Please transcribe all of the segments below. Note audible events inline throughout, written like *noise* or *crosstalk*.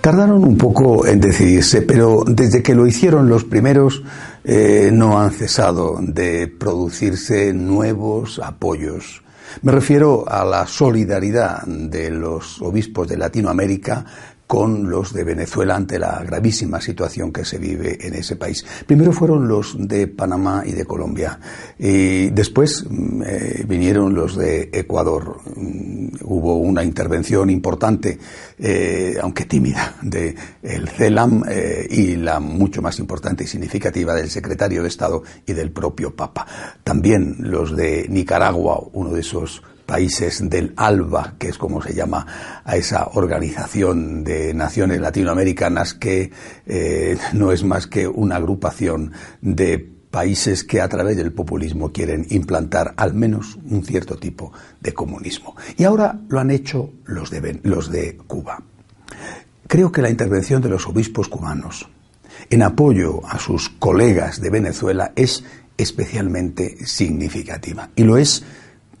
Tardaron un poco en decidirse, pero desde que lo hicieron los primeros eh, no han cesado de producirse nuevos apoyos. Me refiero a la solidaridad de los obispos de Latinoamérica con los de Venezuela ante la gravísima situación que se vive en ese país. Primero fueron los de Panamá y de Colombia y después mm, eh, vinieron los de Ecuador. Mm, hubo una intervención importante, eh, aunque tímida, de el CELAM eh, y la mucho más importante y significativa del secretario de Estado y del propio Papa. También los de Nicaragua, uno de esos países del ALBA, que es como se llama a esa organización de naciones latinoamericanas que eh, no es más que una agrupación de países que a través del populismo quieren implantar al menos un cierto tipo de comunismo. Y ahora lo han hecho los de, los de Cuba. Creo que la intervención de los obispos cubanos en apoyo a sus colegas de Venezuela es especialmente significativa. Y lo es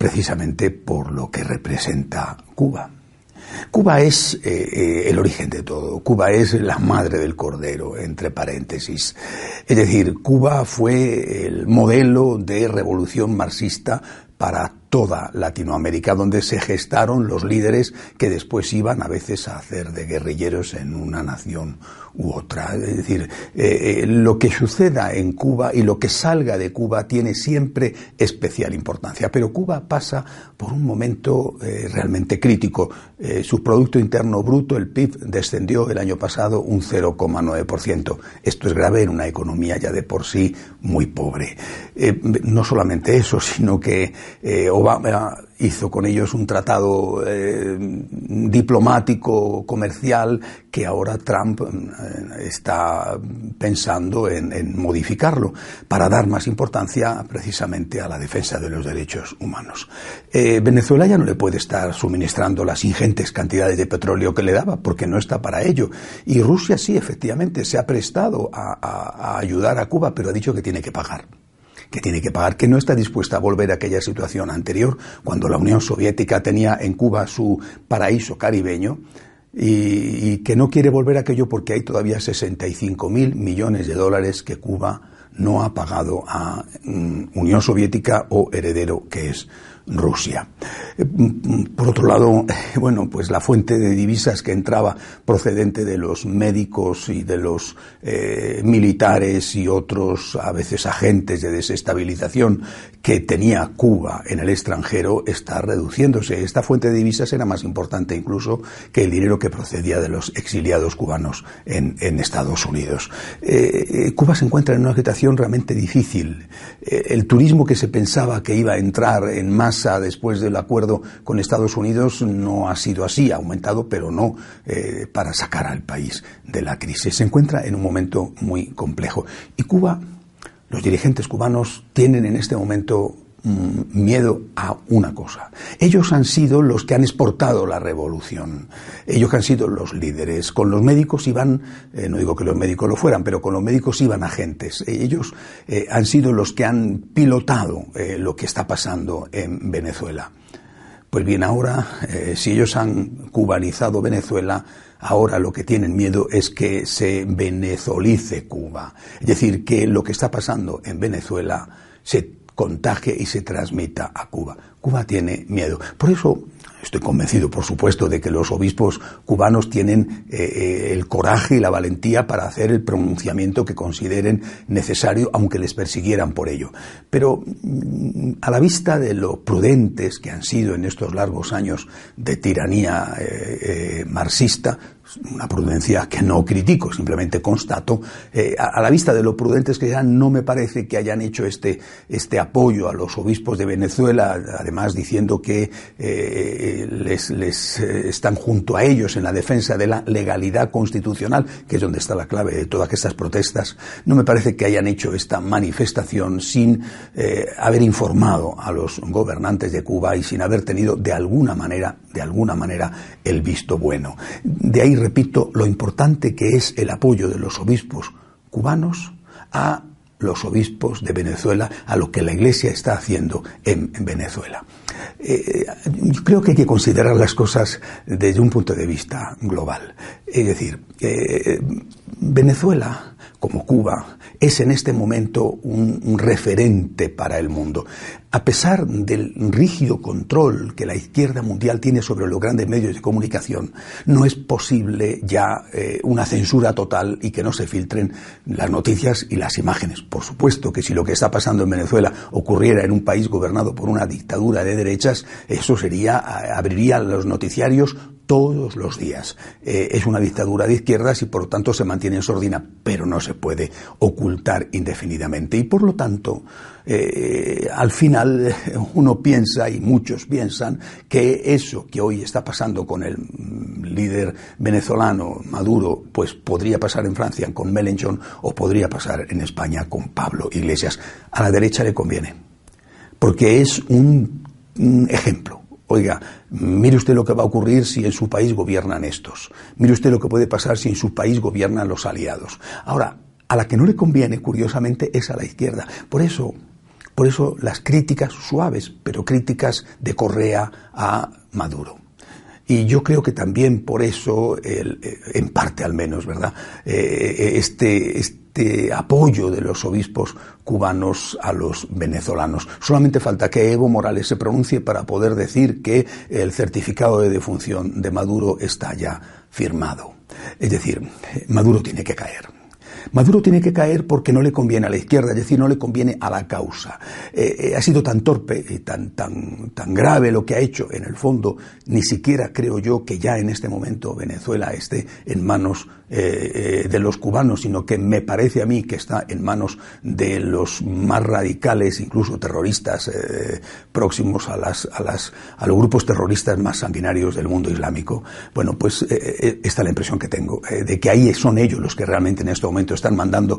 precisamente por lo que representa Cuba. Cuba es eh, eh, el origen de todo, Cuba es la madre del cordero, entre paréntesis. Es decir, Cuba fue el modelo de revolución marxista para toda Latinoamérica, donde se gestaron los líderes que después iban a veces a hacer de guerrilleros en una nación u otra. Es decir, eh, eh, lo que suceda en Cuba y lo que salga de Cuba tiene siempre especial importancia. Pero Cuba pasa por un momento eh, realmente crítico. su Producto Interno Bruto, el PIB, descendió el año pasado un 0,9%. Esto es grave en una economía ya de por sí muy pobre. no solamente eso, sino que Obama hizo con ellos un tratado eh, diplomático, comercial, que ahora Trump eh, está pensando en, modificarlo para dar más importancia precisamente a la defensa de los derechos humanos. Eh, Venezuela ya no le puede estar suministrando las ingentes cantidades de petróleo que le daba porque no está para ello. Y Rusia sí, efectivamente, se ha prestado a ayudar a Cuba, pero ha dicho que tiene que pagar que tiene que pagar, que no está dispuesta a volver a aquella situación anterior, cuando la Unión Soviética tenía en Cuba su paraíso caribeño, y, que no quiere volver a aquello porque hay todavía 65 mil millones de dólares que Cuba no ha pagado a mm, Unión Soviética o heredero que es Rusia. Eh, por otro lado, *laughs* bueno, pues la fuente de divisas que entraba procedente de los médicos y de los eh, militares y otros, a veces agentes de desestabilización que tenía Cuba en el extranjero está reduciéndose. Esta fuente de divisas era más importante incluso que el dinero que procedía de los exiliados cubanos en, Estados Unidos. Eh, Cuba se encuentra en una realmente difícil. el turismo que se pensaba que iba a entrar en más después del acuerdo con Estados Unidos no ha sido así, ha aumentado, pero no eh, para sacar al país de la crisis. Se encuentra en un momento muy complejo. Y Cuba, los dirigentes cubanos tienen en este momento miedo a una cosa. Ellos han sido los que han exportado la revolución. Ellos han sido los líderes. Con los médicos iban, eh, no digo que los médicos lo fueran, pero con los médicos iban agentes. Ellos eh, han sido los que han pilotado eh, lo que está pasando en Venezuela. Pues bien, ahora, si ellos han cubanizado Venezuela, ahora lo que tienen miedo es que se venezolice Cuba. Es decir, que lo que está pasando en Venezuela se contagie y se transmita a Cuba. Cuba tiene miedo. Por eso Estoy convencido, por supuesto, de que los obispos cubanos tienen eh, eh, el coraje y la valentía para hacer el pronunciamiento que consideren necesario, aunque les persiguieran por ello. Pero mm, a la vista de lo prudentes que han sido en estos largos años de tiranía eh, marxista, una prudencia que no critico, simplemente constato, a, la vista de lo prudentes que sean, no me parece que hayan hecho este, este apoyo a los obispos de Venezuela, además diciendo que les, eh, están junto a ellos en la defensa de la legalidad constitucional, que es donde está la clave de todas estas protestas, no me parece que hayan hecho esta manifestación sin haber informado a los gobernantes de Cuba y sin haber tenido de alguna manera, de alguna manera, el visto bueno. De ahí repito, lo importante que es el apoyo de los obispos cubanos a los obispos de Venezuela, a lo que la Iglesia está haciendo en, Venezuela. Eh, yo creo que hay que considerar las cosas desde un punto de vista global. Es decir, eh, Venezuela, como Cuba, es en este momento un, referente para el mundo. A pesar del rígido control que la izquierda mundial tiene sobre los grandes medios de comunicación, no es posible ya eh, una censura total y que no se filtren las noticias y las imágenes. Por supuesto que si lo que está pasando en Venezuela ocurriera en un país gobernado por una dictadura de derechas, eso sería, abriría los noticiarios todos los días. Eh, es una dictadura de izquierdas y por lo tanto se mantiene en sordina, pero no se puede ocultar indefinidamente. Y por lo tanto, eh, al final *laughs* uno piensa, y muchos piensan, que eso que hoy está pasando con el líder venezolano Maduro, pues podría pasar en Francia con Mélenchon o podría pasar en España con Pablo Iglesias. A la derecha le conviene, porque es un ejemplo Oiga, mire usted lo que va a ocurrir si en su país gobiernan estos. Mire usted lo que puede pasar si en su país gobiernan los aliados. Ahora, a la que no le conviene, curiosamente, es a la izquierda. Por eso, por eso las críticas suaves, pero críticas de Correa a Maduro. Y yo creo que también por eso, eh, en parte al menos, ¿verdad? Eh, este, este apoyo de los obispos cubanos a los venezolanos. Solamente falta que Evo Morales se pronuncie para poder decir que el certificado de defunción de Maduro está ya firmado. Es decir, Maduro tiene que caer. Maduro tiene que caer porque no le conviene a la izquierda, es decir, no le conviene a la causa. Eh, eh, ha sido tan torpe y tan, tan, tan grave lo que ha hecho, en el fondo, ni siquiera creo yo que ya en este momento Venezuela esté en manos eh, de los cubanos, sino que me parece a mí que está en manos de los más radicales, incluso terroristas próximos a, las, a, las, a los grupos terroristas más sanguinarios del mundo islámico. Bueno, pues esta es la impresión que tengo, de que ahí son ellos los que realmente en este momento están mandando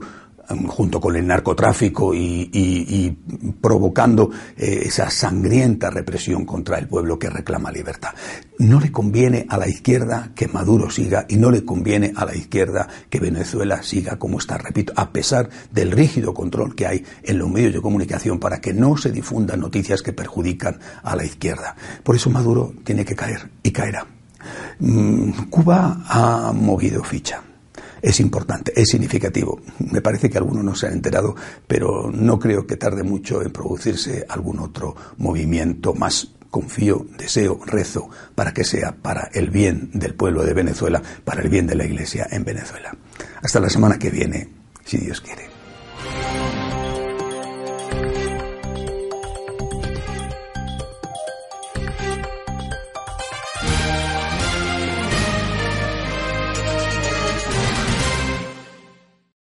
um, junto con el narcotráfico y, provocando eh, esa sangrienta represión contra el pueblo que reclama libertad. No le conviene a la izquierda que Maduro siga y no le conviene a la izquierda que Venezuela siga como está, repito, a pesar del rígido control que hay en los medios de comunicación para que no se difundan noticias que perjudican a la izquierda. Por eso Maduro tiene que caer y caerá. Mm, Cuba ha movido ficha es importante, es significativo. Me parece que algunos no se han enterado, pero no creo que tarde mucho en producirse algún otro movimiento más. Confío, deseo, rezo para que sea para el bien del pueblo de Venezuela, para el bien de la Iglesia en Venezuela. Hasta la semana que viene, si Dios quiere.